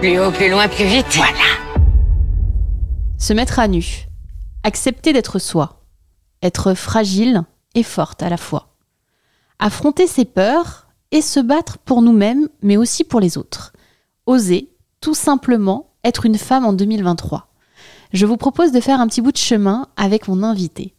Plus haut, plus loin, plus vite. Voilà. Se mettre à nu, accepter d'être soi, être fragile et forte à la fois. Affronter ses peurs et se battre pour nous-mêmes, mais aussi pour les autres. Oser, tout simplement, être une femme en 2023. Je vous propose de faire un petit bout de chemin avec mon invité.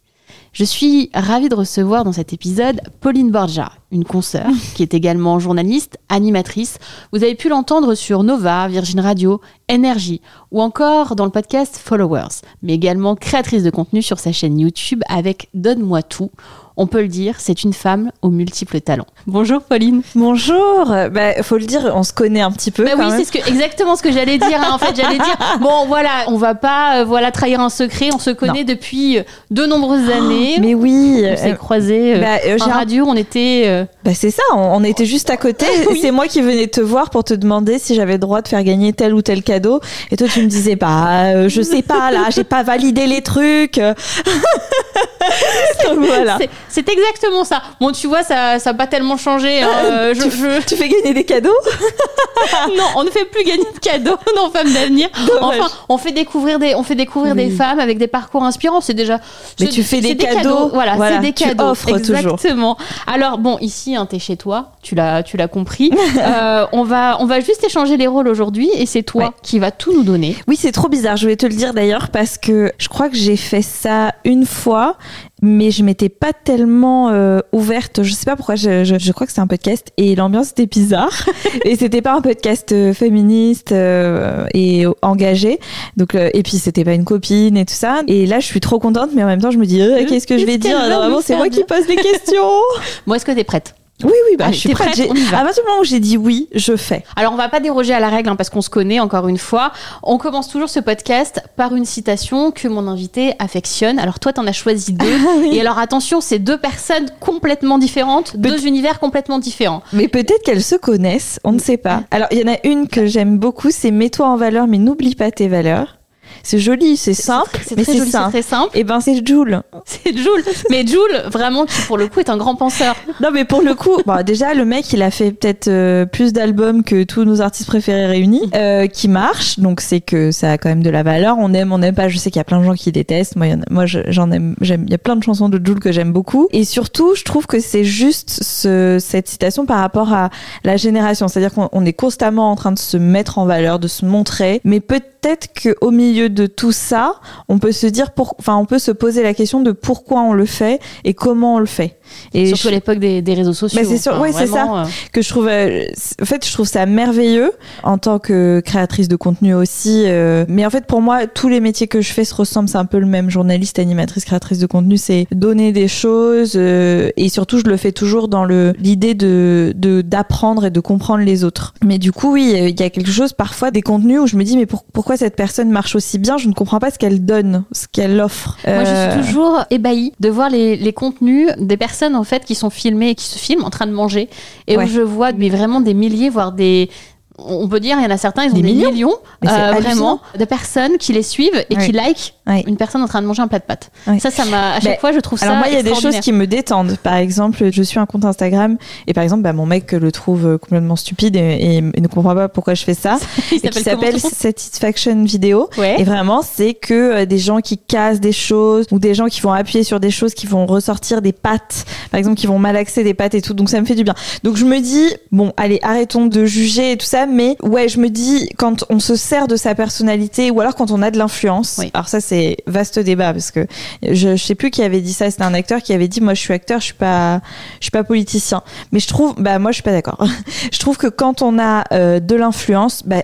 Je suis ravie de recevoir dans cet épisode Pauline Borgia, une consoeur qui est également journaliste, animatrice. Vous avez pu l'entendre sur Nova, Virgin Radio, Énergie ou encore dans le podcast Followers, mais également créatrice de contenu sur sa chaîne YouTube avec Donne-moi tout. On peut le dire, c'est une femme aux multiples talents. Bonjour Pauline. Bonjour. Bah, faut le dire, on se connaît un petit peu. Bah quand oui, c'est ce que, exactement ce que j'allais dire. hein. En fait, j'allais dire, bon, voilà, on va pas, euh, voilà, trahir un secret. On se connaît depuis euh, de nombreuses années. Mais oui. on s'est euh, croisés euh, bah, euh, en radio. On était. euh, bah, c'est ça, on, on était juste à côté. Oui. C'est moi qui venais te voir pour te demander si j'avais le droit de faire gagner tel ou tel cadeau. Et toi, tu me disais, bah, euh, je sais pas, là, j'ai pas validé les trucs. Donc, voilà. C'est exactement ça. Bon, tu vois, ça, ça a pas tellement changé. hein. Euh, je- tu, je- tu fais gagner des cadeaux non, on ne fait plus gagner de cadeaux dans Femmes d'avenir. Enfin, on fait découvrir des, on fait découvrir des femmes avec des parcours inspirants. C'est déjà. Mais tu fais des cadeaux. Voilà, Voilà, c'est des tu cadeaux. offres toujours. Exactement. Alors bon, ici, hein, t'es chez toi. Tu l'as, tu l'as compris. Euh, on va, on va juste échanger les rôles aujourd'hui, et c'est toi Ouais. qui vas tout nous donner. Oui, c'est trop bizarre. Je vais te le dire d'ailleurs parce que je crois que j'ai fait ça une fois, mais je m'étais pas tellement euh, ouverte. Je sais pas pourquoi. Je, je, je crois que c'est un podcast et l'ambiance était bizarre. et c'était pas un podcast euh, féministe euh, et engagé. Donc euh, et puis c'était pas une copine et tout ça. Et là, je suis trop contente, mais en même temps, je me dis euh, qu'est-ce que je vais dire? Normalement, nous c'est moi qui pose les questions. Bon, est-ce que t'es prête? Oui, oui, bah, je suis prête. prête On y va. À partir du moment où j'ai dit oui, je fais. Alors, on va pas déroger à la règle hein, parce qu'on se connaît encore une fois. On commence toujours ce podcast par une citation que mon invité affectionne. Alors, toi, t'en as choisi deux. Et alors, attention, c'est deux personnes complètement différentes, deux univers complètement différents. Mais peut-être qu'elles se connaissent, on ne sait pas. Alors, il y en a une que j'aime beaucoup, c'est Mets-toi en valeur, mais n'oublie pas tes valeurs. C'est joli, c'est simple, mais très c'est simple. très simple. Et ben, c'est Joule. C'est Jules. Mais Jules, vraiment, qui pour le coup est un grand penseur. Non, mais pour le coup, bon, déjà, le mec, il a fait peut-être euh, plus d'albums que tous nos artistes préférés réunis, euh, qui marchent. Donc, c'est que ça a quand même de la valeur. On aime, on n'aime pas. Je sais qu'il y a plein de gens qui détestent. Moi, il y en a- moi, je- j'en aime, j'aime, il y a plein de chansons de Joule que j'aime beaucoup. Et surtout, je trouve que c'est juste ce, cette citation par rapport à la génération. C'est-à-dire qu'on on est constamment en train de se mettre en valeur, de se montrer. Mais peut-être qu'au milieu de tout ça, on peut se dire, enfin, on peut se poser la question de pourquoi on le fait et comment on le fait. Et Surtout à l'époque des, des, réseaux sociaux. Bah c'est sûr, ouais, c'est ça euh. que je trouve. Euh, en fait, je trouve ça merveilleux en tant que créatrice de contenu aussi. Euh, mais en fait, pour moi, tous les métiers que je fais se ressemblent. C'est un peu le même. Journaliste, animatrice, créatrice de contenu, c'est donner des choses et surtout, je le fais toujours dans le l'idée de d'apprendre et de comprendre les autres. Mais du coup, oui, il y a quelque chose parfois des contenus où je me dis mais pourquoi cette personne marche aussi bien? Je ne comprends pas ce qu'elle donne, ce qu'elle offre. Moi, je suis toujours ébahie de voir les, les contenus des personnes en fait qui sont filmées et qui se filment en train de manger. Et où je vois mais vraiment des milliers voire des on peut dire, il y en a certains, ils ont des, millions, euh, vraiment, de personnes qui les suivent et qui like une personne en train de manger un plat de pâtes. Ça, ça m'a, à chaque fois, je trouve ça. Alors moi, il y a des choses qui me détendent. Par exemple, je suis un compte Instagram et par exemple, bah, mon mec le trouve euh, complètement stupide et, ne comprend pas pourquoi je fais ça. il s'appelle Satisfaction Vidéo. Et vraiment, c'est que euh, des gens qui cassent des choses ou des gens qui vont appuyer sur des choses, qui vont ressortir des pâtes, par exemple, qui vont malaxer des pâtes et tout. Donc ça me fait du bien. Donc je me dis, bon, allez, arrêtons de juger et tout ça mais ouais, je me dis quand on se sert de sa personnalité ou alors quand on a de l'influence. Alors ça c'est vaste débat parce que je, je sais plus qui avait dit ça, c'était un acteur qui avait dit moi je suis acteur, je suis pas je suis pas politicien. Mais je trouve bah moi je suis pas d'accord. je trouve que quand on a euh, de l'influence, bah,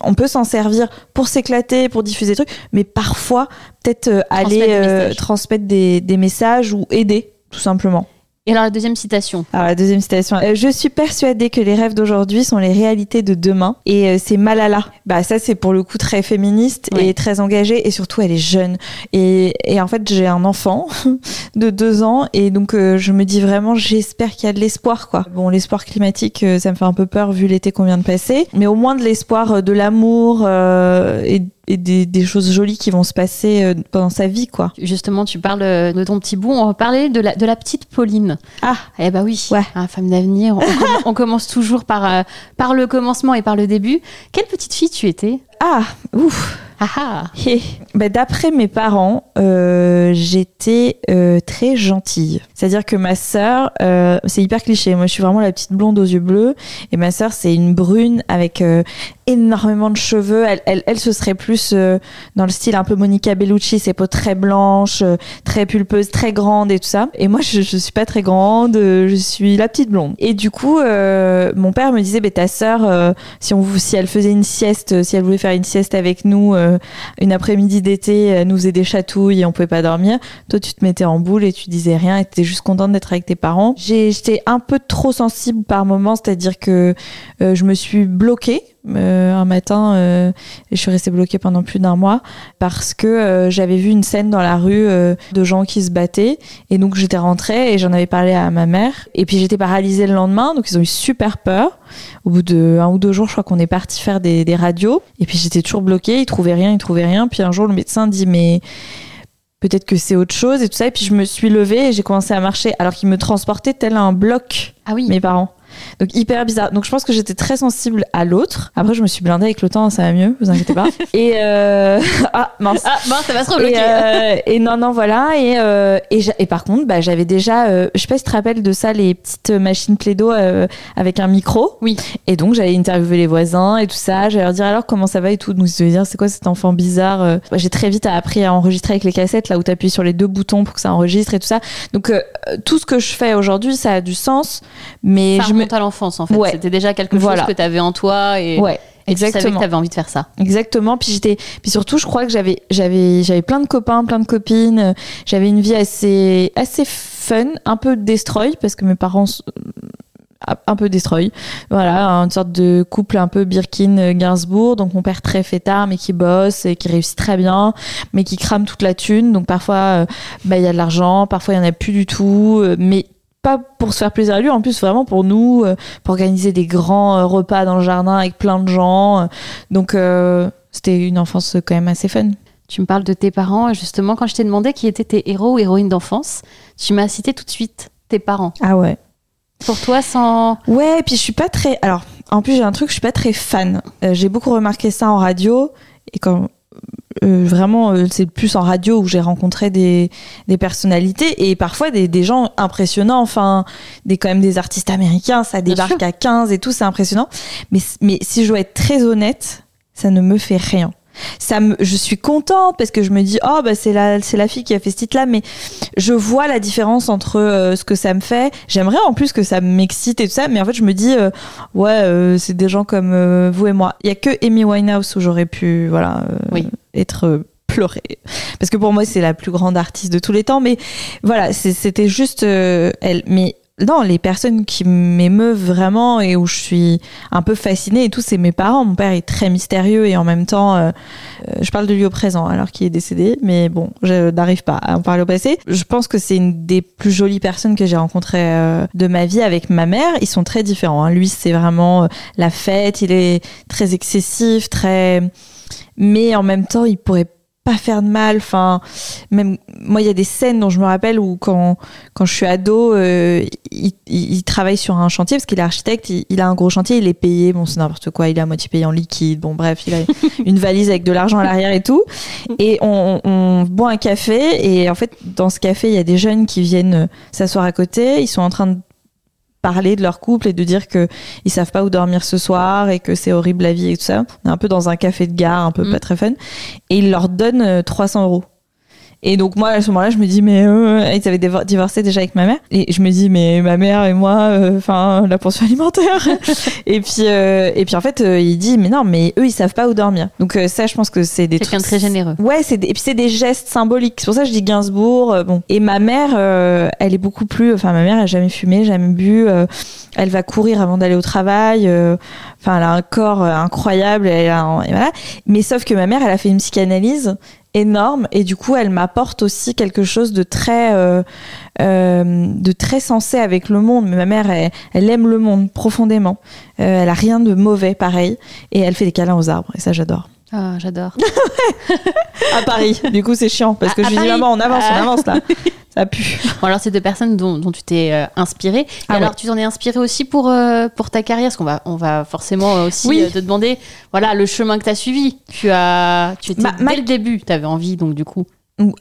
on peut s'en servir pour s'éclater, pour diffuser des trucs, mais parfois peut-être euh, aller euh, transmettre des, des messages ou aider tout simplement. Et alors la deuxième citation Alors la deuxième citation. Euh, je suis persuadée que les rêves d'aujourd'hui sont les réalités de demain. Et euh, c'est Malala. Bah ça c'est pour le coup très féministe et très engagée et surtout elle est jeune. Et, et en fait j'ai un enfant de deux ans et donc euh, je me dis vraiment j'espère qu'il y a de l'espoir quoi. Bon l'espoir climatique ça me fait un peu peur vu l'été qu'on vient de passer, mais au moins de l'espoir de l'amour et et des, des, choses jolies qui vont se passer euh, pendant sa vie, quoi. Justement, tu parles euh, de ton petit bout. On va parler de la, de la petite Pauline. Ah, eh bah oui. Ouais. Hein, femme d'avenir. On, on, commence toujours par, euh, par le commencement et par le début. Quelle petite fille tu étais? Ah, ouf. Ah, ah. Bah, D'après mes parents, euh, j'étais euh, très gentille. C'est-à-dire que ma sœur, euh, c'est hyper cliché. Moi, je suis vraiment la petite blonde aux yeux bleus, et ma sœur, c'est une brune avec euh, énormément de cheveux. Elle, elle, elle ce serait plus euh, dans le style un peu Monica Bellucci, ses peaux très blanches, euh, très pulpeuses, très grandes et tout ça. Et moi, je, je suis pas très grande, je suis la petite blonde. Et du coup, mon père me disait, bah, ta sœur, si on, si elle faisait une sieste, si elle voulait faire une sieste avec nous euh, une après-midi d'été, elle nous faisait des chatouilles et on pouvait pas dormir. Toi, tu te mettais en boule et tu disais rien et tu étais juste contente d'être avec tes parents. J'étais un peu trop sensible par moment, c'est-à-dire que euh, je me suis bloquée euh, un matin euh, et je suis restée bloquée pendant plus d'un mois parce que euh, j'avais vu une scène dans la rue de gens qui se battaient. Et donc j'étais rentrée et j'en avais parlé à ma mère. Et puis j'étais paralysée le lendemain. Donc ils ont eu super peur. Au bout de un ou deux jours je crois qu'on est parti faire des, des radios. Et puis j'étais toujours bloquée. Ils trouvaient rien ils trouvaient rien. Puis un jour le médecin dit mais peut-être que c'est autre chose et tout ça. Et puis je me suis levée et j'ai commencé à marcher. Alors qu'ils me transportaient tel un bloc ah oui. mes parents donc hyper bizarre. Donc je pense que j'étais très sensible à l'autre. Après je me suis blindée avec le temps, ça va mieux, vous inquiétez pas. et euh... ah mince. Ah mince, ça va se rebloquer. Et, euh... et non non voilà et euh... et, et, par contre bah j'avais déjà, euh... je sais pas si tu te rappelles de ça les petites machines Plaido euh, avec un micro. Oui. Et donc j'allais interviewer les voisins et tout ça. J'allais leur dire alors comment ça va et tout. Donc je dire c'est quoi cet enfant bizarre. Euh. J'ai très vite appris à enregistrer avec les cassettes là où tu appuies sur les deux boutons pour que ça enregistre et tout ça. Donc euh, tout ce que je fais aujourd'hui ça a du sens, mais ça je me à l'enfance en fait. C'était déjà quelque chose que tu avais en toi et, ouais. Exactement. tu savais que tu avais envie de faire ça. Exactement. Puis j'étais, puis surtout, je crois que j'avais, j'avais, j'avais plein de copains, plein de copines. J'avais une vie assez, assez fun, un peu destroy parce que mes parents un peu destroy. Voilà, une sorte de couple un peu Birkin Gainsbourg. Donc mon père très fêtard mais qui bosse et qui réussit très bien, mais qui crame toute la thune. Donc parfois euh, bah il y a de l'argent, parfois il y en a plus du tout, euh, mais pas pour se faire plaisir à lui, en plus vraiment pour nous, euh, pour organiser des grands euh, repas dans le jardin avec plein de gens. Donc euh, c'était une enfance quand même assez fun. Tu me parles de tes parents, justement, quand je t'ai demandé qui étaient tes héros ou héroïnes d'enfance, tu m'as cité tout de suite tes parents. Ah ouais. Pour toi, sans. Ouais, et puis je suis pas très. Alors, en plus, j'ai un truc, je suis pas très fan. j'ai beaucoup remarqué ça en radio. Et quand euh, vraiment, euh, c'est plus en radio où j'ai rencontré des, des personnalités et parfois des, des, gens impressionnants. Enfin, des quand même des artistes américains, ça débarque à 15 et tout, c'est impressionnant. Mais, mais si je dois être très honnête, ça ne me fait rien. Ça me, je suis contente parce que je me dis oh bah c'est la c'est la fille qui a fait ce titre là, mais je vois la différence entre euh, ce que ça me fait. J'aimerais en plus que ça m'excite et tout ça, mais en fait je me dis euh, ouais euh, c'est des gens comme vous et moi. Il y a que Amy Winehouse où j'aurais pu voilà Oui. être pleurée parce que pour moi c'est la plus grande artiste de tous les temps, mais voilà c'était juste elle. Mais non, les personnes qui m'émeuvent vraiment et où je suis un peu fascinée et tout, c'est mes parents. Mon père est très mystérieux et en même temps, euh, euh, je parle de lui au présent alors qu'il est décédé, mais bon, je n'arrive pas à en parler au passé. Je pense que c'est une des plus jolies personnes que j'ai rencontrées euh, de ma vie avec ma mère. Ils sont très différents. hein. Lui, c'est vraiment la fête, il est très excessif, très... Mais en même temps, il pourrait pas faire de mal. Enfin, même moi, il y a des scènes dont je me rappelle où quand quand je suis ado, euh, il, il- il travaille sur un chantier parce qu'il est architecte. Il, il a un gros chantier, il est payé. Bon, c'est n'importe quoi. Il est à moitié payé en liquide. Bon, bref, il a une valise avec de l'argent à l'arrière et tout. Et on, on boit un café et en fait, dans ce café, il y a des jeunes qui viennent euh, s'asseoir à côté. Ils sont en train de parler de leur couple et de dire que ils savent pas où dormir ce soir et que c'est horrible la vie et tout ça. On est un peu dans un café de gare, un peu Mm. pas très fun. Et ils leur donnent euh, 300 euros. Et donc moi à ce moment-là je me dis mais euh, ils avaient divorcé déjà avec ma mère et je me dis mais ma mère et moi euh, enfin la pension alimentaire et puis euh, et puis en fait euh, il dit mais non mais eux ils savent pas où dormir donc euh, ça je pense que c'est des trucs- très généreux. Ouais, c'est des- et puis c'est des gestes symboliques. C'est pour ça que je dis Gainsbourg. bon. Et ma mère, elle est beaucoup plus. Enfin, ma mère, elle a jamais fumé, jamais bu. elle va courir avant d'aller au travail. euh, Enfin, elle a un corps incroyable. Elle a un- et voilà. Mais sauf que ma mère, elle a fait une psychanalyse énorme et du coup, elle m'apporte aussi quelque chose de très, euh, euh, de très sensé avec le monde. Mais ma mère, elle, elle aime le monde profondément. Euh, elle a rien de mauvais, pareil. Et elle fait des câlins aux arbres. Et ça, j'adore Ah, j'adore. à Paris. Du coup, c'est chiant parce que À- je à lui dis Paris maman, on avance, on Ah. avance là. Ça pue. Bon, alors, c'est deux personnes dont, dont tu t'es euh, inspiré. Et Ah alors, ouais. tu t'en es inspiré aussi pour, euh, pour ta carrière? Parce qu'on va, on va forcément aussi Oui. euh, te demander voilà, le chemin que tu as suivi. Tu, as, tu étais, Ma- ma- dès le début, tu avais envie, donc du coup.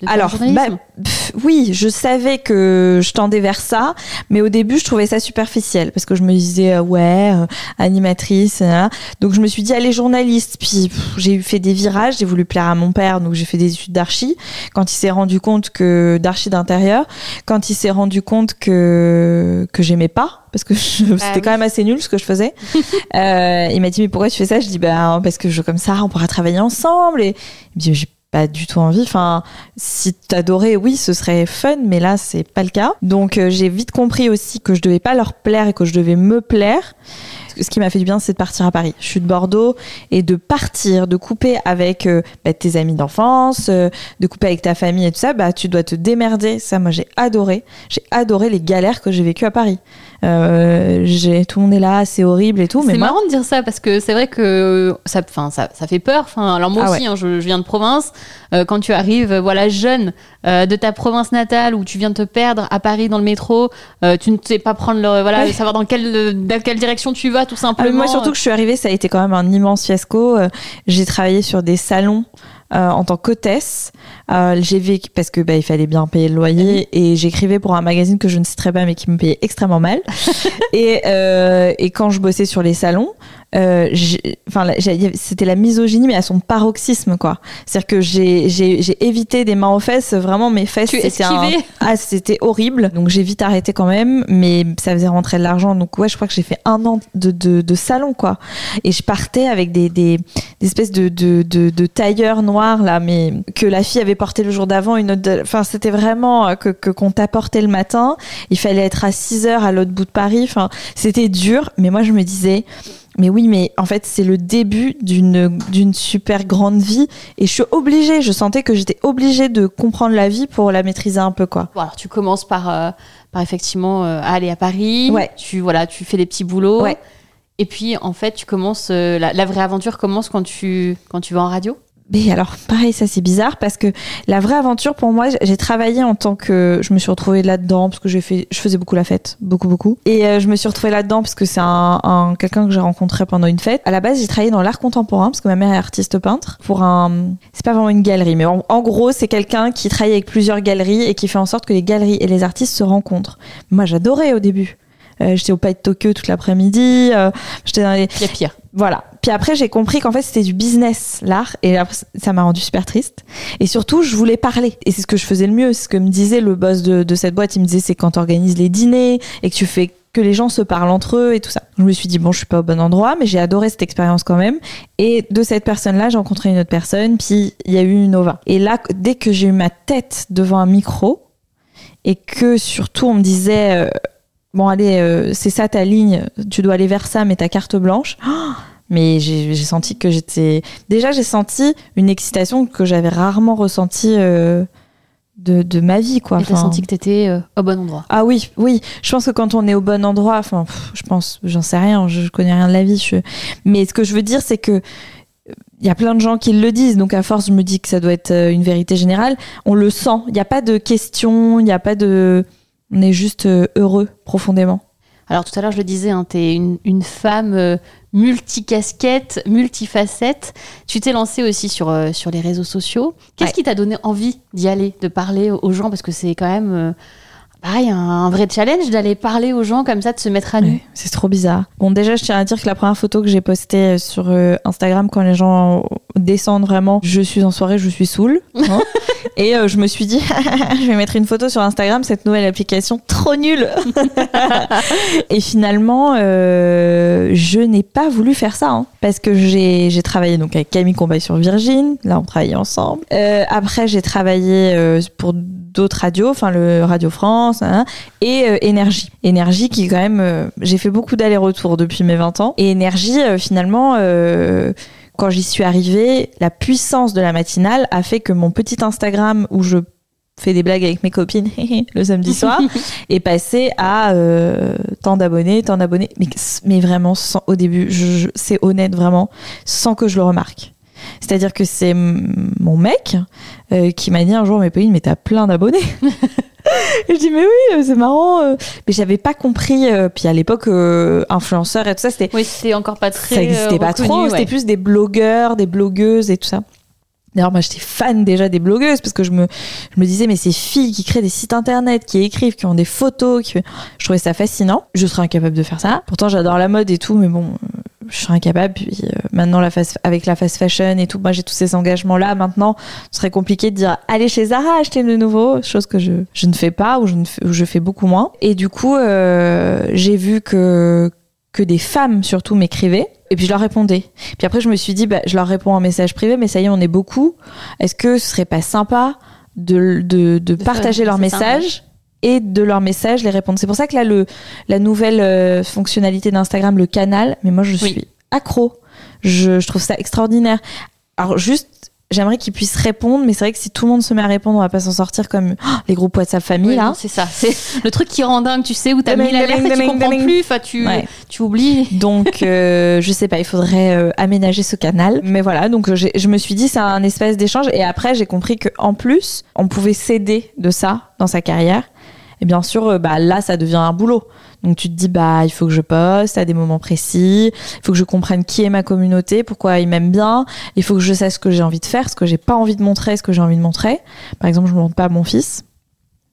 Alors, bah, pff, oui, je savais que je tendais vers ça, mais au début, je trouvais ça superficiel parce que je me disais, euh, ouais, euh, animatrice, hein. donc je me suis dit, allez, journaliste. Puis j'ai fait des virages, j'ai voulu plaire à mon père, donc j'ai fait des études d'archi. Quand il s'est rendu compte que d'archi d'intérieur, quand il s'est rendu compte que que j'aimais pas, parce que je- c'était Bah oui. quand même assez nul ce que je faisais. Euh, il m'a dit mais pourquoi tu fais ça? Je dis ben parce que je comme ça on pourra travailler ensemble et il me dit j'ai pas du tout envie. Enfin si t'adorais oui ce serait fun mais là c'est pas le cas. Donc euh, j'ai vite compris aussi que je devais pas leur plaire et que je devais me plaire. Ce qui m'a fait du bien, c'est de partir à Paris. Je suis de Bordeaux et de partir, de couper avec euh, bah, tes amis d'enfance, euh, de couper avec ta famille et tout ça. Bah, tu dois te démerder. Ça, moi, j'ai adoré. J'ai adoré les galères que j'ai vécues à Paris. Euh, j'ai tout le monde est là, c'est horrible et tout. C'est marrant de dire ça parce que c'est vrai que ça, enfin, ça, ça fait peur. Enfin, alors moi Ah aussi, hein, je, je viens de province. Euh, quand tu arrives, euh, voilà, jeune euh, de ta province natale où tu viens de te perdre à Paris dans le métro, tu ne sais pas prendre le, voilà, Ouais. savoir dans quelle, dans quelle direction tu vas, tout Ah, simplement. moi, surtout que je suis arrivée, ça a été quand même un immense fiasco. J'ai travaillé sur des salons. Euh, en tant qu'hôtesse, Euh, j'ai vécu parce que bah, il fallait bien payer le loyer et j'écrivais pour un magazine que je ne citerai pas mais qui me payait extrêmement mal. et, euh, et quand je bossais sur les salons, euh, enfin, c'était la misogynie mais à son paroxysme quoi. C'est-à-dire que j'ai évité des mains aux fesses. Vraiment mes fesses c'était un- ah c'était horrible. Donc j'ai vite arrêté quand même, mais ça faisait rentrer de l'argent. Donc ouais, je crois que j'ai fait un an de, de, de salon quoi. Et je partais avec des, des, des espèces de, de, de, tailleurs noirs là, mais que la fille avait porté le jour d'avant, une autre. Enfin c'était vraiment euh, que que qu'on t'apportait le matin. Il fallait être à 6 heures à l'autre bout de Paris. Enfin c'était dur, mais moi je me disais. Mais oui, mais en fait, c'est le début d'une d'une super grande vie et je suis obligée, je sentais que j'étais obligée de comprendre la vie pour la maîtriser un peu quoi. Bon, alors tu commences par, euh, par effectivement euh, aller à Paris. Ouais. Tu voilà, tu fais des petits boulots. Ouais. Et puis en fait, tu commences euh, la, la vraie aventure commence quand tu quand tu vas en radio? Mais alors, pareil, ça c'est bizarre parce que la vraie aventure pour moi, j'ai travaillé en tant que, je me suis retrouvée là-dedans parce que j'ai fait, je faisais beaucoup la fête, beaucoup beaucoup, et euh, je me suis retrouvée là-dedans parce que c'est un, un- quelqu'un que j'ai rencontré pendant une fête. À la base, j'ai travaillé dans l'art contemporain parce que ma mère est artiste peintre pour un, c'est pas vraiment une galerie, mais en, en gros, c'est quelqu'un qui travaille avec plusieurs galeries et qui fait en sorte que les galeries et les artistes se rencontrent. Moi, j'adorais au début. Euh, j'étais au Pas de Tokyo toute l'après-midi. euh, j'étais dans les pire. voilà, Puis après, j'ai compris qu'en fait, c'était du business, l'art. Et ça m'a rendu super triste. Et surtout, je voulais parler. Et c'est ce que je faisais le mieux. C'est ce que me disait le boss de, de cette boîte. Il me disait, c'est quand tu organises les dîners et que tu fais que les gens se parlent entre eux et tout ça. Je me suis dit, bon, je suis pas au bon endroit, mais j'ai adoré cette expérience quand même. Et de cette personne-là, j'ai rencontré une autre personne, puis il y a eu une Nova. Et là, dès que j'ai eu ma tête devant un micro, et que surtout on me disait, euh, bon, allez, euh, c'est ça ta ligne, tu dois aller vers ça, mais ta carte blanche. Oh mais j'ai senti que j'étais. Déjà, j'ai senti une excitation que j'avais rarement ressentie euh, de, de ma vie, quoi. Et t'as Enfin, senti que t'étais euh, au bon endroit. ah oui, oui. Je pense que quand on est au bon endroit, enfin, pff, je pense, j'en sais rien, je, je connais rien de la vie. Je... Mais ce que je veux dire, c'est que euh, il y a plein de gens qui le disent, donc à force, je me dis que ça doit être euh, une vérité générale. On le sent. Il n'y a pas de question, il n'y a pas de. On est juste euh, heureux profondément. Alors tout à l'heure, je le disais, hein, tu es une, une femme euh, multicasquette, multifacette. Tu t'es lancée aussi sur, euh, sur les réseaux sociaux. Qu'est-ce Ouais. qui t'a donné envie d'y aller, de parler aux gens? Parce que c'est quand même euh, pareil, un, un vrai challenge d'aller parler aux gens comme ça, de se mettre à nu. C'est trop bizarre. Bon, déjà, je tiens à dire que la première photo que j'ai postée sur euh, Instagram, quand les gens descendent vraiment, je suis en soirée, je suis saoule. hein. Et euh, je me suis dit, je vais mettre une photo sur Instagram, cette nouvelle application trop nulle. Et finalement, euh, je n'ai pas voulu faire ça, hein, parce que j'ai j'ai travaillé donc avec Camille Combay sur Virgin. Là, on travaillait ensemble. Euh, après, j'ai travaillé euh, pour d'autres radios, enfin le Radio France, hein, et euh, Énergie. Énergie qui quand même, euh, j'ai fait beaucoup d'allers-retours depuis mes 20 ans. Et Énergie, euh, finalement, euh, quand j'y suis arrivée, la puissance de la matinale a fait que mon petit Instagram où je fais des blagues avec mes copines le samedi soir est passé à euh, tant d'abonnés, tant d'abonnés. Mais, mais vraiment, sans, au début, je, je- c'est honnête vraiment, sans que je le remarque. C'est-à-dire que c'est mon mec euh, qui m'a dit un jour, mais Pauline, mais t'as plein d'abonnés. Et je dis, mais oui, euh, c'est marrant. euh. Mais j'avais pas compris. Puis à l'époque, euh, influenceur et tout ça, c'était Oui, c'était encore pas très. ça n'existait euh, pas reconnu, trop. ouais. C'était plus des blogueurs, des blogueuses et tout ça. D'ailleurs, moi, j'étais fan déjà des blogueuses parce que je me, je me disais, mais ces filles qui créent des sites internet, qui écrivent, qui ont des photos, qui... je trouvais ça fascinant. Je serais incapable de faire ça. Pourtant, j'adore la mode et tout, mais bon, je serais incapable. Puis euh, maintenant, la fast, avec la fast fashion et tout, moi, j'ai tous ces engagements-là. Maintenant, ce serait compliqué de dire, allez chez Zara acheter de nouveau, chose que je, je ne fais pas ou je, ne fais, ou je fais beaucoup moins. Et du coup, euh, j'ai vu que, que des femmes surtout m'écrivaient. Et puis je leur répondais. Puis après, je me suis dit, bah, je leur réponds en message privé, mais ça y est, on est beaucoup. Est-ce que ce serait pas sympa de, de, de partager ça, messages et de leurs messages les répondre C'est pour ça que là, le, la nouvelle euh, fonctionnalité d'Instagram, le canal, mais moi, je Oui. suis accro. Je, je trouve ça extraordinaire. Alors, juste, j'aimerais qu'ils puissent répondre, mais c'est vrai que si tout le monde se met à répondre, on va pas s'en sortir comme oh, les groupes WhatsApp famille, là. non, c'est ça. C'est le truc qui rend dingue, tu sais, où t'as mis l'alerte tu ding, comprends ding. plus. Enfin, tu, Ouais. tu oublies. Donc, euh, je sais pas, il faudrait euh, aménager ce canal. Mais voilà, donc je me suis dit, c'est un espace d'échange. Et après, j'ai compris qu'en plus, on pouvait s'aider de ça dans sa carrière. Et bien sûr, euh, bah, là, ça devient un boulot. Donc, tu te dis, bah, il faut que je poste à des moments précis. Il faut que je comprenne qui est ma communauté, pourquoi ils m'aiment bien. Il faut que je sache ce que j'ai envie de faire, ce que j'ai pas envie de montrer, ce que j'ai envie de montrer. Par exemple, je ne montre pas à mon fils.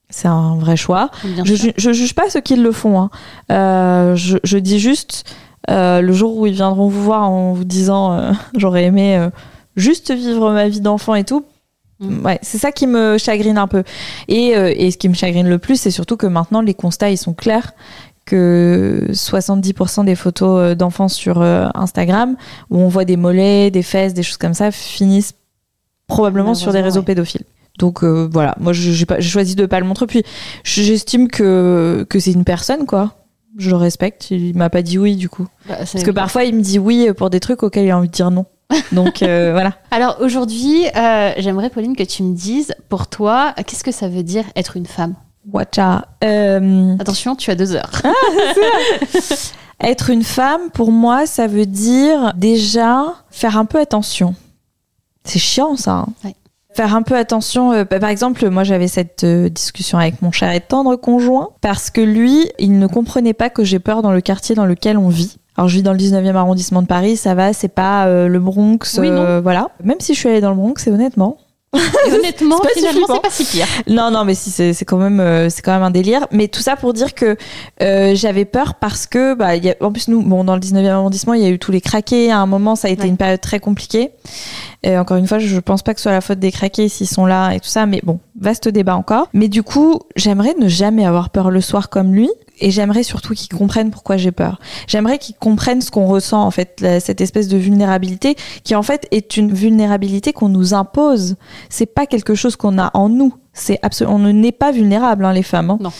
C'est un vrai choix. Je, je juge pas ceux qui le font. hein. Euh, je, je dis juste euh, le jour où ils viendront vous voir en vous disant euh, j'aurais aimé juste vivre ma vie d'enfant et tout. Mm. Ouais, c'est ça qui me chagrine un peu. Et, euh, et ce qui me chagrine le plus, c'est surtout que maintenant les constats ils sont clairs que 70% des photos euh, d'enfants sur euh, Instagram où on voit des mollets, des fesses, des choses comme ça finissent probablement sur des réseaux ouais. pédophiles. Donc euh, voilà, moi j'ai choisi de pas le montrer. Puis j'estime que, que c'est une personne, quoi. Je le respecte. Il m'a pas dit oui, du coup. Bah, Parce que parfois, il me dit oui pour des trucs auxquels il a envie de dire non. Donc euh, voilà. Alors aujourd'hui, euh, j'aimerais, Pauline, que tu me dises, pour toi, qu'est-ce que ça veut dire être une femme? Watcha. Euh, Attention, tu as deux heures. être une femme, pour moi, ça veut dire déjà faire un peu attention. C'est chiant, ça. hein. Ouais. Faire un peu attention. euh, bah, par exemple, moi, j'avais cette euh, discussion avec mon cher et tendre conjoint parce que lui, il ne comprenait pas que j'ai peur dans le quartier dans lequel on vit. Alors, je vis dans le 19e arrondissement de Paris, ça va, c'est pas euh, le Bronx, Oui, non. euh, voilà. Même si je suis allée dans le Bronx, et honnêtement, honnêtement, pas finalement, c'est pas si pire. Non, non, mais si c'est quand même euh, c'est quand même un délire. Mais tout ça pour dire que euh, j'avais peur parce que bah y a, en plus nous bon dans le 19e arrondissement il y a eu tous les craqués. À un moment ça a été Ouais. une période très compliquée. Et encore une fois je pense pas que ce soit la faute des craqués s'ils sont là et tout ça. Mais bon vaste débat encore. Mais du coup j'aimerais ne jamais avoir peur le soir comme lui. Et j'aimerais surtout qu'ils comprennent pourquoi j'ai peur. J'aimerais qu'ils comprennent ce qu'on ressent en fait, la- cette espèce de vulnérabilité qui en fait est une vulnérabilité qu'on nous impose. C'est pas quelque chose qu'on a en nous. C'est on ne n'est pas vulnérable hein, les femmes. hein. Non.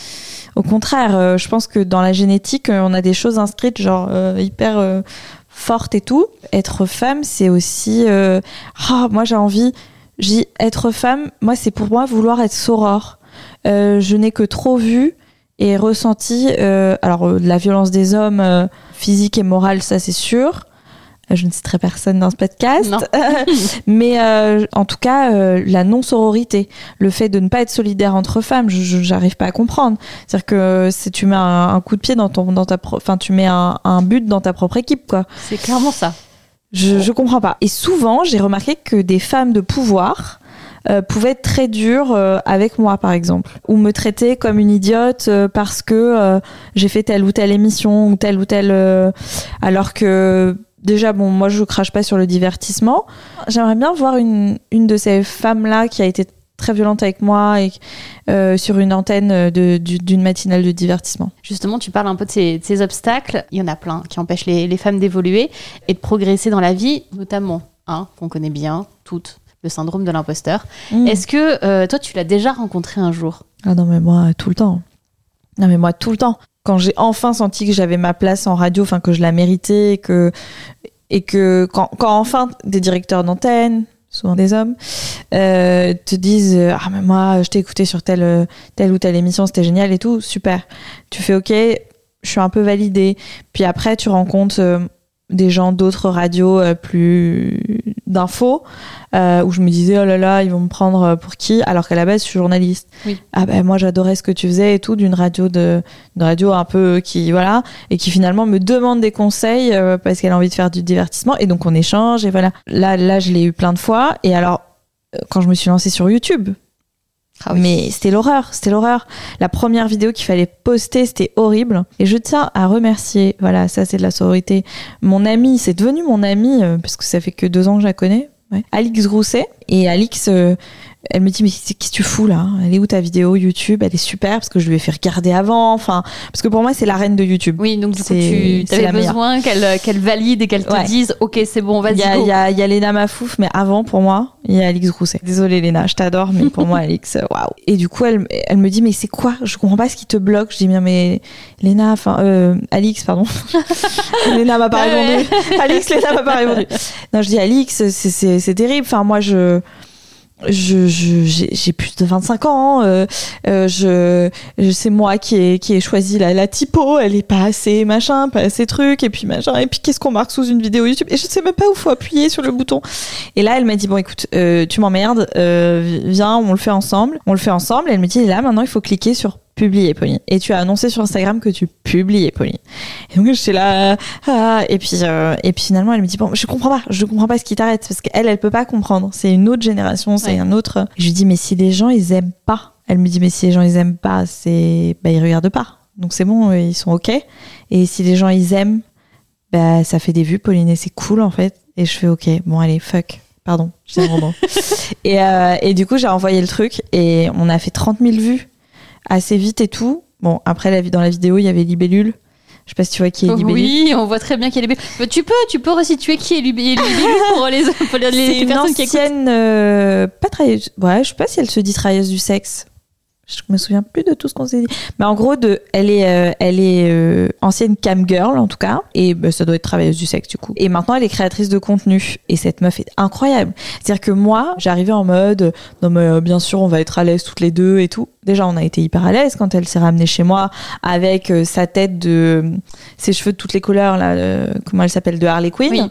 Au contraire, euh, je pense que dans la génétique, euh, on a des choses inscrites genre euh, hyper euh, fortes et tout. Être femme, c'est aussi. ah, moi j'ai envie. J'ai être femme. Moi c'est pour moi vouloir être saurore. Euh, je n'ai que trop vu et ressenti. euh, alors euh, de la violence des hommes, euh, physique et morale, ça c'est sûr. Euh, Je ne citerai personne dans ce podcast. Non. Mais euh, en tout cas, euh, la non-sororité, le fait de ne pas être solidaire entre femmes, je j'arrive pas à comprendre. C'est-à-dire que si tu mets un, un coup de pied dans ton, dans ta, enfin tu mets un, un but dans ta propre équipe, quoi. C'est clairement ça. Je, je comprends pas. Et souvent, j'ai remarqué que des femmes de pouvoir euh, pouvaient être très dures euh, avec moi, par exemple, ou me traiter comme une idiote euh, parce que euh, j'ai fait telle ou telle émission ou telle ou telle, alors que déjà, bon, moi, je crache pas sur le divertissement. J'aimerais bien voir une, une de ces femmes-là qui a été très violente avec moi et sur une antenne d'une matinale de divertissement. Justement, tu parles un peu de ces, obstacles. Il y en a plein qui empêchent les, les femmes d'évoluer et de progresser dans la vie, notamment qu'on connaît bien, toutes, le syndrome de l'imposteur. Mm. Est-ce que euh, toi, tu l'as déjà rencontré un jour? Ah non, mais moi, tout le temps. Non, mais moi, tout le temps. Quand j'ai enfin senti que j'avais ma place en radio, enfin, que je la méritais, et que, et que quand, quand enfin des directeurs d'antenne, souvent des hommes, euh, te disent Ah, mais moi, je t'ai écouté sur telle, telle ou telle émission, c'était génial et tout, super. Tu fais OK, je suis un peu validée. Puis après, tu rencontres euh, des gens d'autres radios euh, plus d'infos euh, où je me disais oh là là ils vont me prendre euh, pour qui alors qu'à la base je suis journaliste Oui. ah ben moi j'adorais ce que tu faisais et tout d'une radio de une radio un peu qui voilà et qui finalement me demande des conseils euh, parce qu'elle a envie de faire du divertissement et donc on échange et voilà là là je l'ai eu plein de fois et alors quand je me suis lancée sur YouTube Ah mais c'était l'horreur, c'était l'horreur. La première vidéo qu'il fallait poster, c'était horrible. Et je tiens à remercier, voilà, ça c'est de la sororité, mon amie, c'est devenu mon amie, euh, parce que ça fait que deux ans que je la connais. Alix Grousset. Et Alix, euh, elle me dit, mais qu'est-ce que tu fous là? Elle est où ta vidéo YouTube? Elle est super, parce que je lui ai fait regarder avant, enfin, parce que pour moi c'est la reine de YouTube. Oui, donc du coup, tu avais besoin qu'elle qu'elle valide et qu'elle te Ouais. dise Ok, c'est bon, Il vas-y, y a, go. il y, a, il y a Léna Mafouf, mais avant, pour moi, il y a Alix Grousset. Désolée, Léna, je t'adore, mais pour moi, Alix, euh, waouh. Et du coup, elle, elle me dit, mais c'est quoi? Je comprends pas ce qui te bloque. Je dis, bien, mais Léna, enfin, euh, Alix, pardon. Léna m'a pas ouais. répondu. Alix, Léna m'a pas répondu. Non, je dis, Alix, c'est terrible. Enfin, moi, je. Je, j'ai plus de 25 ans. euh, euh, je, je c'est moi qui ai qui ai choisi la, la typo. Elle est pas assez machin, pas assez truc. Et puis machin. Et puis qu'est-ce qu'on marque sous une vidéo YouTube Et je sais même pas où faut appuyer sur le bouton. Et là, elle m'a dit bon, écoute, euh, tu m'emmerdes. euh, viens, on le fait ensemble. On le fait ensemble. Et elle me dit là, maintenant, il faut cliquer sur publier, Pauline. Et tu as annoncé sur Instagram que tu publiais, Pauline. Et donc j'étais là, ah, et puis euh, et puis finalement elle me dit bon, je comprends pas, je comprends pas ce qui t'arrête parce qu'elle elle peut pas comprendre. C'est une autre génération, c'est Ouais. un autre. Je lui dis mais si les gens ils aiment pas, elle me dit mais si les gens ils aiment pas, c'est bah ils regardent pas. Donc c'est bon, euh, ils sont ok. Et si les gens ils aiment, bah ça fait des vues, Pauline et c'est cool en fait. Et je fais ok, bon allez fuck. Pardon, je pardon. et, euh, et du coup, j'ai envoyé le truc et on a fait 30 000 vues assez vite et tout. Bon, après, la, dans la vidéo, il y avait Libellule. Je sais pas si tu vois qui est Libellule. Oui, on voit très bien qu'elle est belle. Mais Tu peux, tu peux resituer qui est Libellule pour les, pour les, les une personnes qui écoutent. ancienne, euh, pas travailleuse. Ouais, je sais pas si elle se dit travailleuse du sexe. Je me souviens plus de tout ce qu'on s'est dit. Mais en gros, de, elle est, euh, elle est euh, ancienne cam girl en tout cas, et bah, ça doit être travailleuse du sexe du coup. Et maintenant, elle est créatrice de contenu. Et cette meuf est incroyable. C'est-à-dire que moi, j'arrivais en mode, non mais euh, bien sûr, on va être à l'aise toutes les deux et tout. Déjà on a été hyper à l'aise quand elle s'est ramenée chez moi avec euh, sa tête de ses cheveux de toutes les couleurs là euh, comment elle s'appelle de Harley Quinn. Oui.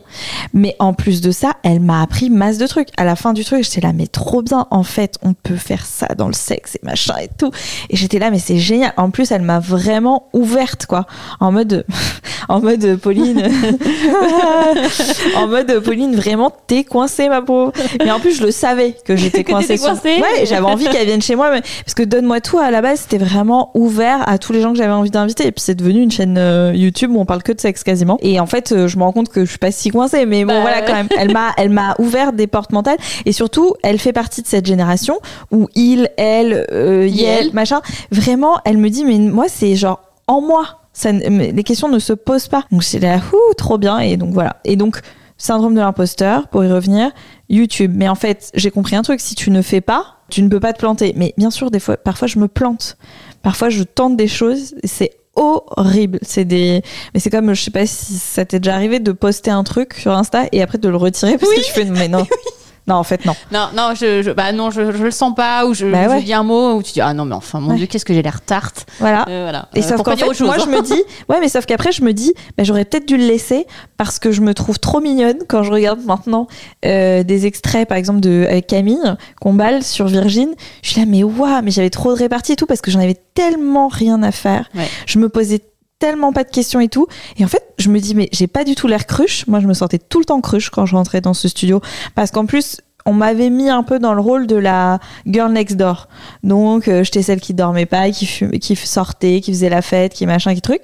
mais en plus de ça elle m'a appris masse de trucs. À la fin du truc j'étais là mais trop bien en fait on peut faire ça dans le sexe et machin et tout. Et j'étais là mais c'est génial. En plus elle m'a vraiment ouverte quoi. En mode en mode Pauline en mode Pauline vraiment t'es coincée ma pauvre mais en plus je le savais que j'étais coincée sur- coincée. ouais j'avais envie qu'elle vienne chez moi mais- parce que donne-moi tout à la base c'était vraiment ouvert à tous les gens que j'avais envie d'inviter. Et puis c'est devenu une chaîne euh, YouTube où on parle que de sexe quasiment. Et en fait euh, je me rends compte que je suis pas si coincée mais bon Bah, voilà ouais. quand même. Elle m'a elle m'a ouvert des portes mentales. Et surtout elle fait partie de cette génération où il elle euh, Yel. machin. Vraiment elle me dit mais moi c'est genre en moi. Ça, les questions ne se posent pas. Donc c'est là ouh, trop bien. Et donc voilà. Et donc syndrome de l'imposteur pour y revenir YouTube. Mais en fait j'ai compris un truc. Si tu ne fais pas tu ne peux pas te planter. Mais bien sûr des fois parfois je me plante. Parfois je tente des choses et c'est horrible. C'est des mais c'est comme je sais pas si ça t'est déjà arrivé de poster un truc sur Insta et après de le retirer parce que tu fais mais non non en fait non Non, non, je, je- bah non, je, je le sens pas, ou je, Bah ouais. je dis un mot, où tu dis, ah non, mais enfin, mon Ouais. Dieu, qu'est-ce que j'ai l'air tarte. voilà Euh, voilà. Et Euh, sauf qu'en fait, autre chose, moi, hein. je me dis, ouais, mais sauf qu'après, je me dis, bah, j'aurais peut-être dû le laisser parce que je me trouve trop mignonne quand je regarde maintenant euh, des extraits, par exemple, de Camille Combal sur Virgin. Je suis là, mais waouh, mais j'avais trop de répartie et tout parce que j'en avais tellement rien à faire. Ouais. Je me posais tellement pas de questions et tout. Et en fait, je me dis, mais j'ai pas du tout l'air cruche. Moi, je me sentais tout le temps cruche quand je rentrais dans ce studio parce qu'en plus, on m'avait mis un peu dans le rôle de la girl next door. Donc, euh, j'étais celle qui dormait pas, qui, fumait, qui sortait, qui faisait la fête, qui machin, qui truc.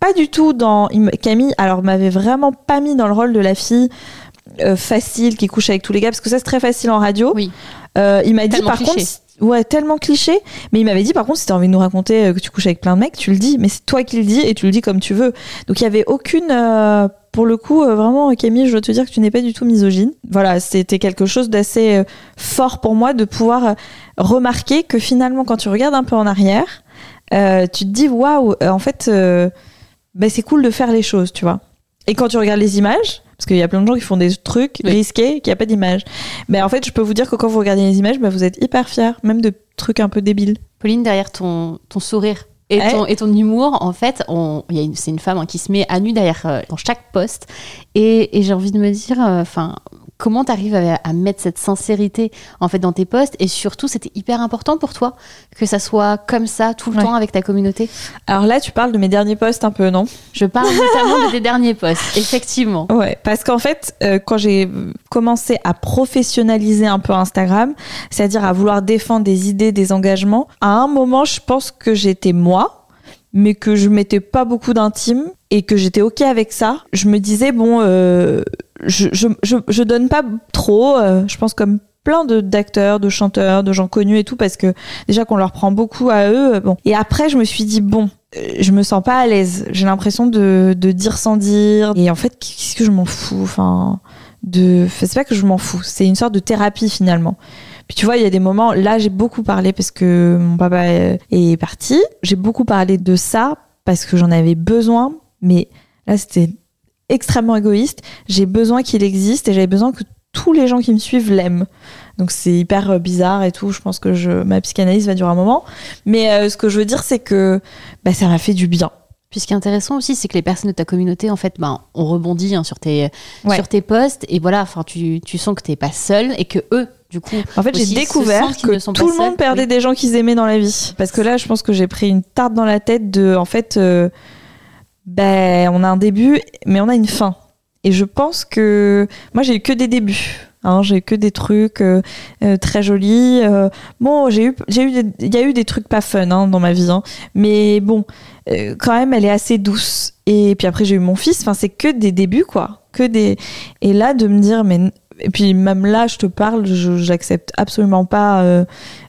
Pas du tout dans. Camille, alors, m'avait vraiment pas mis dans le rôle de la fille euh, facile qui couche avec tous les gars, parce que ça, c'est très facile en radio. Oui. Euh, il m'a dit, par cliché. contre. Ouais, tellement cliché. Mais il m'avait dit, par contre, si t'as envie de nous raconter euh, que tu couches avec plein de mecs, tu le dis. Mais c'est toi qui le dis et tu le dis comme tu veux. Donc, il y avait aucune. euh, pour le coup, euh, vraiment, Camille, je dois te dire que tu n'es pas du tout misogyne. Voilà, c'était quelque chose d'assez fort pour moi de pouvoir remarquer que finalement, quand tu regardes un peu en arrière, tu te dis, waouh, en fait, bah, c'est cool de faire les choses, tu vois. Et quand tu regardes les images, parce qu'il y a plein de gens qui font des trucs Oui. risqués, qu'il n'y a pas d'image. Mais en fait, je peux vous dire que quand vous regardez les images, bah, vous êtes hyper fiers, même de trucs un peu débiles. Pauline, derrière ton, ton sourire et, Ouais. ton, et ton humour, en fait, c'est une femme hein, qui se met à nu derrière euh, dans chaque poste. Et, et j'ai envie de me dire, euh, enfin, comment tu arrives à, à mettre cette sincérité en fait dans tes posts Et surtout, c'était hyper important pour toi que ça soit comme ça tout le Ouais. temps avec ta communauté? Alors là, tu parles de mes derniers posts un peu, non? Je parle notamment de tes derniers posts, effectivement. Ouais, parce qu'en fait, euh, quand j'ai commencé à professionnaliser un peu Instagram, c'est-à-dire à vouloir défendre des idées, des engagements, à un moment, je pense que j'étais moi, mais que je mettais pas beaucoup d'intime et que j'étais ok avec ça. Je me disais bon, euh, je, donne pas trop. euh, je pense comme plein de d'acteurs, de chanteurs, de gens connus et tout, parce que déjà qu'on leur prend beaucoup à eux. Bon. Et après, je me suis dit bon, euh, je me sens pas à l'aise. J'ai l'impression de, de dire sans dire. Et en fait, qu'est-ce que je m'en fous Enfin, de, c'est pas que je m'en fous. C'est une sorte de thérapie finalement. Puis tu vois, il y a des moments. Là, j'ai beaucoup parlé parce que mon papa euh, est parti. J'ai beaucoup parlé de ça parce que j'en avais besoin. Mais là, c'était extrêmement égoïste. J'ai besoin qu'il existe et j'avais besoin que tous les gens qui me suivent l'aiment. Donc c'est hyper euh, bizarre et tout. Je pense que je, ma psychanalyse va durer un moment. Mais euh, ce que je veux dire, c'est que bah, ça m'a fait du bien. Puis ce qui est intéressant aussi, c'est que les personnes de ta communauté, en fait, ben, on rebondit hein, sur, tes, Ouais. sur tes posts. Et voilà, enfin, tu, tu sens que t'es pas seul et que eux, du coup. En fait, j'ai découvert que tout le monde seuls. perdait Oui. des gens qu'ils aimaient dans la vie. Parce que là, je pense que j'ai pris une tarte dans la tête de, en fait, euh, ben, on a un début, mais on a une fin. Et je pense que moi, j'ai eu que des débuts. Hein, j'ai eu que des trucs euh, euh, très jolis. euh, bon, j'ai eu, il y a eu des trucs pas fun hein, dans ma vie, hein. mais bon, quand même, elle est assez douce. Et puis après, j'ai eu mon fils. Enfin, c'est que des débuts, quoi. Que des. Et là, de me dire, mais et puis même là, je te parle, j'accepte absolument pas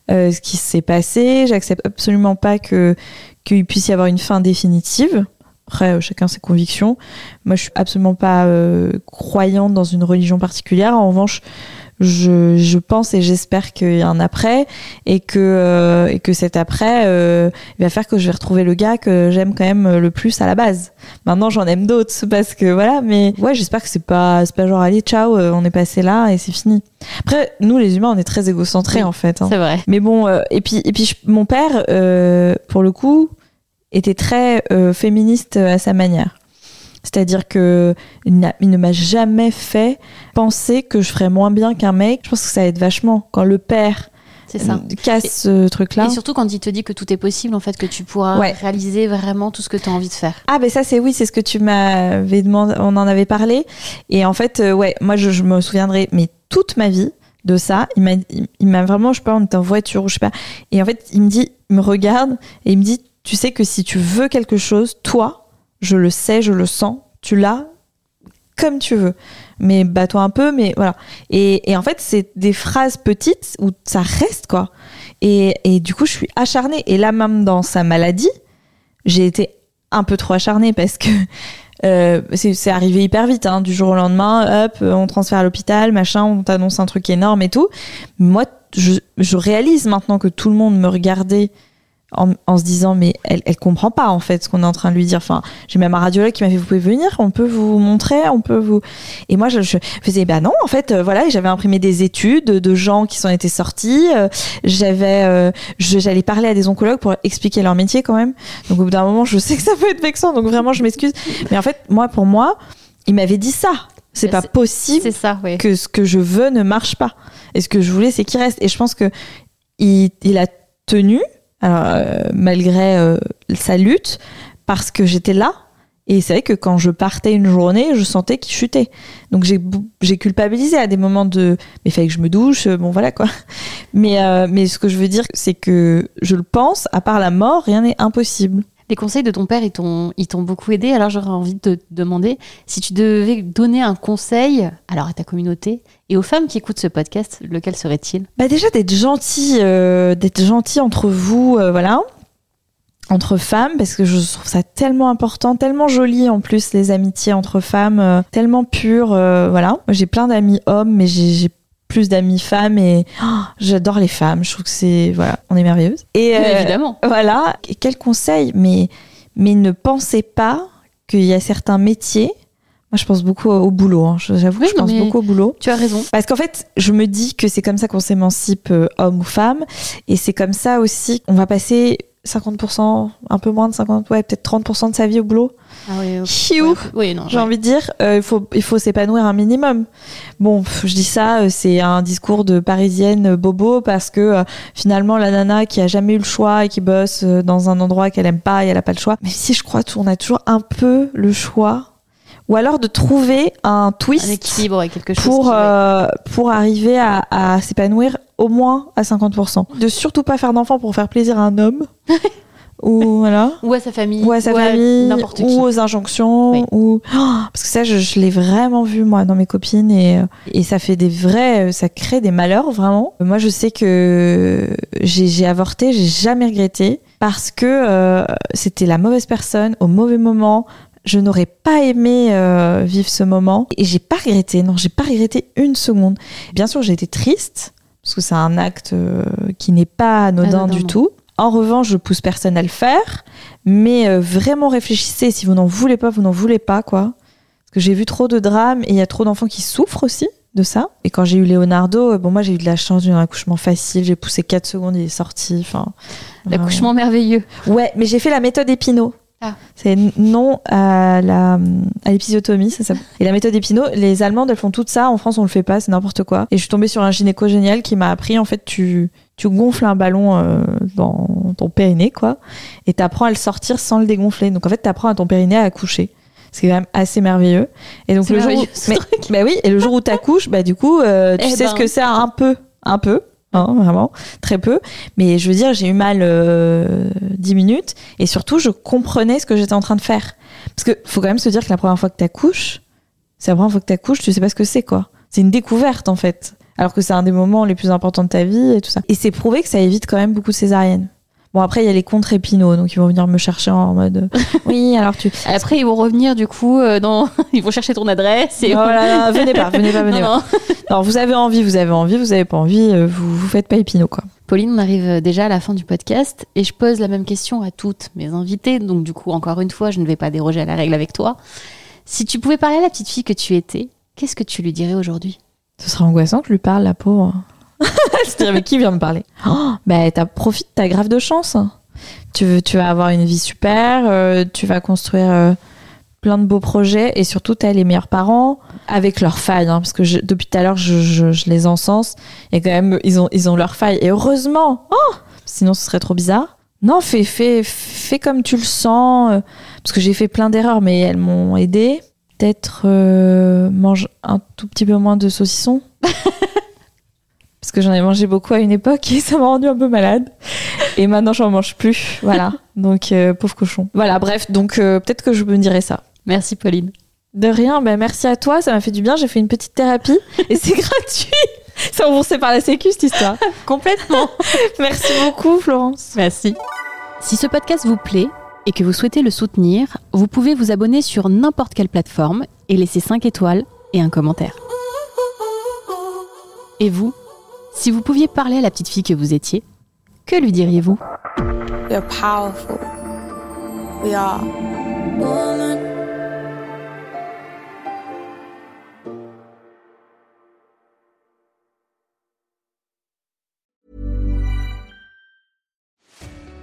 ce qui s'est passé. J'accepte absolument pas que qu'il puisse y avoir une fin définitive. Après, euh, chacun ses convictions. Moi, je suis absolument pas euh, croyante dans une religion particulière. En revanche, je, je pense et j'espère qu'il y a un après et que euh, et que cet après euh, il va faire que je vais retrouver le gars que j'aime quand même le plus à la base. Maintenant j'en aime d'autres parce que voilà, mais ouais j'espère que c'est pas c'est pas genre allez ciao euh, on est passé là et c'est fini. Après nous les humains on est très égocentrés Oui, en fait. hein. C'est vrai. Mais bon, euh, et puis, et puis je- mon père, euh, pour le coup, était très euh, féministe à sa manière. C'est-à-dire que il, il ne m'a jamais fait penser que je ferais moins bien qu'un mec. Je pense que ça aide vachement quand le père ça. euh, casse ce truc-là. Et surtout quand il te dit que tout est possible, en fait, que tu pourras Ouais. réaliser vraiment tout ce que tu as envie de faire. Ah ben ça c'est oui, c'est ce que tu m'avais demandé, on en avait parlé. Et en fait, euh, ouais, moi je, je me souviendrai, mais toute ma vie de ça, il m'a, il, il m'a vraiment, je sais pas, on était en voiture ou je sais pas. Et en fait, il me dit, il me regarde et il me dit, tu sais que si tu veux quelque chose, toi, je le sais, je le sens, tu l'as comme tu veux. Mais bats-toi un peu, mais voilà. Et, en fait, c'est des phrases petites où ça reste quoi. Et, du coup, je suis acharnée. Et là, même dans sa maladie, j'ai été un peu trop acharnée parce que euh, c'est arrivé hyper vite, hein, du jour au lendemain, hop, on transfère à l'hôpital, machin, on t'annonce un truc énorme et tout. Moi, je réalise maintenant que tout le monde me regardait en, en se disant mais elle, elle comprend pas en fait ce qu'on est en train de lui dire. Enfin, j'ai même un radiologue qui m'a fait vous pouvez venir, on peut vous montrer, on peut vous. Et moi je, je faisais bah non en fait euh, voilà j'avais imprimé des études de gens qui s'en étaient sortis. euh, j'avais euh, j'allais parler à des oncologues pour expliquer leur métier quand même. Donc au bout d'un moment je sais que ça peut être vexant donc vraiment je m'excuse. Mais en fait moi pour moi il m'avait dit ça. C'est Mais pas possible ça, oui. que ce que je veux ne marche pas. Et ce que je voulais, c'est qu'il reste. Et je pense que il, il a tenu, alors, euh, malgré euh, sa lutte, parce que j'étais là. Et c'est vrai que quand je partais une journée, je sentais qu'il chutait. Donc j'ai culpabilisé à des moments de, mais il fallait que je me douche, euh, bon voilà quoi. Mais euh, mais ce que je veux dire, c'est que je le pense. À part la mort, rien n'est impossible. Les conseils de ton père, ils t'ont, ils t'ont beaucoup aidé. Alors j'aurais envie de te demander si tu devais donner un conseil, alors à ta communauté et aux femmes qui écoutent ce podcast, lequel serait-il? Bah déjà d'être gentil, euh, d'être gentil entre vous, euh, voilà, entre femmes, parce que je trouve ça tellement important, tellement joli en plus les amitiés entre femmes, euh, tellement pures, voilà. J'ai plein d'amis hommes, mais j'ai plus d'amis femmes et oh, j'adore les femmes. Je trouve que c'est voilà, on est merveilleuses. Et euh, Évidemment. voilà. Et quel conseil? Mais mais ne pensez pas qu'il y a certains métiers. Moi, je pense beaucoup au, boulot. hein. J'avoue, Oui, que je pense beaucoup au boulot. Tu as raison. Parce qu'en fait, je me dis que c'est comme ça qu'on s'émancipe, euh, homme ou femme. Et c'est comme ça aussi qu'on va passer 50%, un peu moins de 50%, ouais, peut-être 30% de sa vie au boulot. Ah oui, Ouais, oui. J'ai ouais. envie de dire, euh, il faut, il faut s'épanouir un minimum. Bon, je dis ça, euh, c'est un discours de parisienne euh, bobo parce que euh, finalement, la nana qui a jamais eu le choix et qui bosse dans un endroit qu'elle aime pas et elle a pas le choix. Mais si je crois qu'on a toujours un peu le choix. Ou alors de trouver un twist Un équilibre et quelque chose. pour, qui- euh, pour arriver à, à s'épanouir au moins à 50%. De surtout pas faire d'enfants pour faire plaisir à un homme. ou voilà. Ou à sa famille. Ou à sa famille, qui. ou aux injonctions, Oui. ou Oh, parce que ça, je, je l'ai vraiment vu moi dans mes copines et euh, et ça fait des vrais, ça crée des malheurs vraiment. Moi, je sais que j'ai j'ai avorté, j'ai jamais regretté parce que euh, c'était la mauvaise personne au mauvais moment. Je n'aurais pas aimé euh, vivre ce moment et j'ai pas regretté. Non, j'ai pas regretté une seconde. Bien sûr, j'ai été triste parce que c'est un acte euh, qui n'est pas anodin Anodin, du non. tout. En revanche, je pousse personne à le faire, mais euh, vraiment réfléchissez. Si vous n'en voulez pas, vous n'en voulez pas, quoi. Parce que j'ai vu trop de drames et il y a trop d'enfants qui souffrent aussi de ça. Et quand j'ai eu Leonardo, euh, bon, moi j'ai eu de la chance d'un accouchement facile. J'ai poussé 4 secondes, il est sorti. Enfin, L'accouchement merveilleux. Ouais, mais j'ai fait la méthode Épinot. Ah. C'est non à la à l'épisiotomie, ça s'appelle. Et la méthode Épinot, les Allemandes, elles font tout ça. En France, on le fait pas, c'est n'importe quoi. Et je suis tombée sur un gynéco génial qui m'a appris, en fait, tu tu gonfles un ballon euh, dans ton périnée, quoi, et t'apprends à le sortir sans le dégonfler. Donc en fait, t'apprends à ton périnée à accoucher. C'est quand même assez merveilleux. Et donc le jour, où, mais- bah oui, et le jour où t'accouches, bah du coup, euh, tu Eh sais ben. ce que c'est un peu, un peu, hein, vraiment, très peu. Mais je veux dire, j'ai eu mal euh, 10 minutes et surtout, je comprenais ce que j'étais en train de faire. Parce que faut quand même se dire que la première fois que t'accouches, c'est la première fois que t'accouches, tu sais pas ce que c'est, quoi. C'est une découverte, en fait. Alors que c'est un des moments les plus importants de ta vie et tout ça. Et c'est prouvé que ça évite quand même beaucoup de césariennes. Bon, après, il y a les contre épinaux, donc ils vont venir me chercher en mode Oui, alors tu. Après, ils vont revenir du coup, euh, dans... ils vont chercher ton adresse. Et... Voilà, venez pas, venez pas, venez Non, pas. non. Alors, vous avez envie, vous avez envie, vous avez pas envie, euh, vous, vous faites pas épinaux, quoi. Pauline, on arrive déjà à la fin du podcast et je pose la même question à toutes mes invitées. Donc, du coup, encore une fois, je ne vais pas déroger à la règle avec toi. Si tu pouvais parler à la petite fille que tu étais, qu'est-ce que tu lui dirais aujourd'hui? Ce serait angoissant que je lui parle, la pauvre. dirais, mais qui vient me parler? Oh, Bah, t'as, profite, t'as grave de chance. Tu vas avoir une vie super, euh, tu vas construire euh, plein de beaux projets et surtout, t'as les meilleurs parents avec leurs failles. hein, parce que je- depuis tout à l'heure, je, je- je les encense et quand même, ils ont, ils ont leurs failles. Et heureusement Oh Sinon, ce serait trop bizarre. Non, fais, fais, fais comme tu le sens. euh, Parce que j'ai fait plein d'erreurs, mais elles m'ont aidé. Peut-être euh, mange un tout petit peu moins de saucisson. Parce que j'en ai mangé beaucoup à une époque et ça m'a rendu un peu malade. Et maintenant, j'en mange plus. Voilà. Donc, euh, pauvre cochon. Voilà, bref. Donc, euh, peut-être que je me dirais ça. Merci Pauline. De rien, ben merci à toi, ça m'a fait du bien. J'ai fait une petite thérapie et c'est gratuit. C'est remboursé par la Sécu cette histoire. Complètement. Merci beaucoup, Florence. Merci. Si ce podcast vous plaît et que vous souhaitez le soutenir, vous pouvez vous abonner sur n'importe quelle plateforme et laisser 5 étoiles et un commentaire. Et vous, si vous pouviez parler à la petite fille que vous étiez, que lui diriez-vous? We are powerful. We are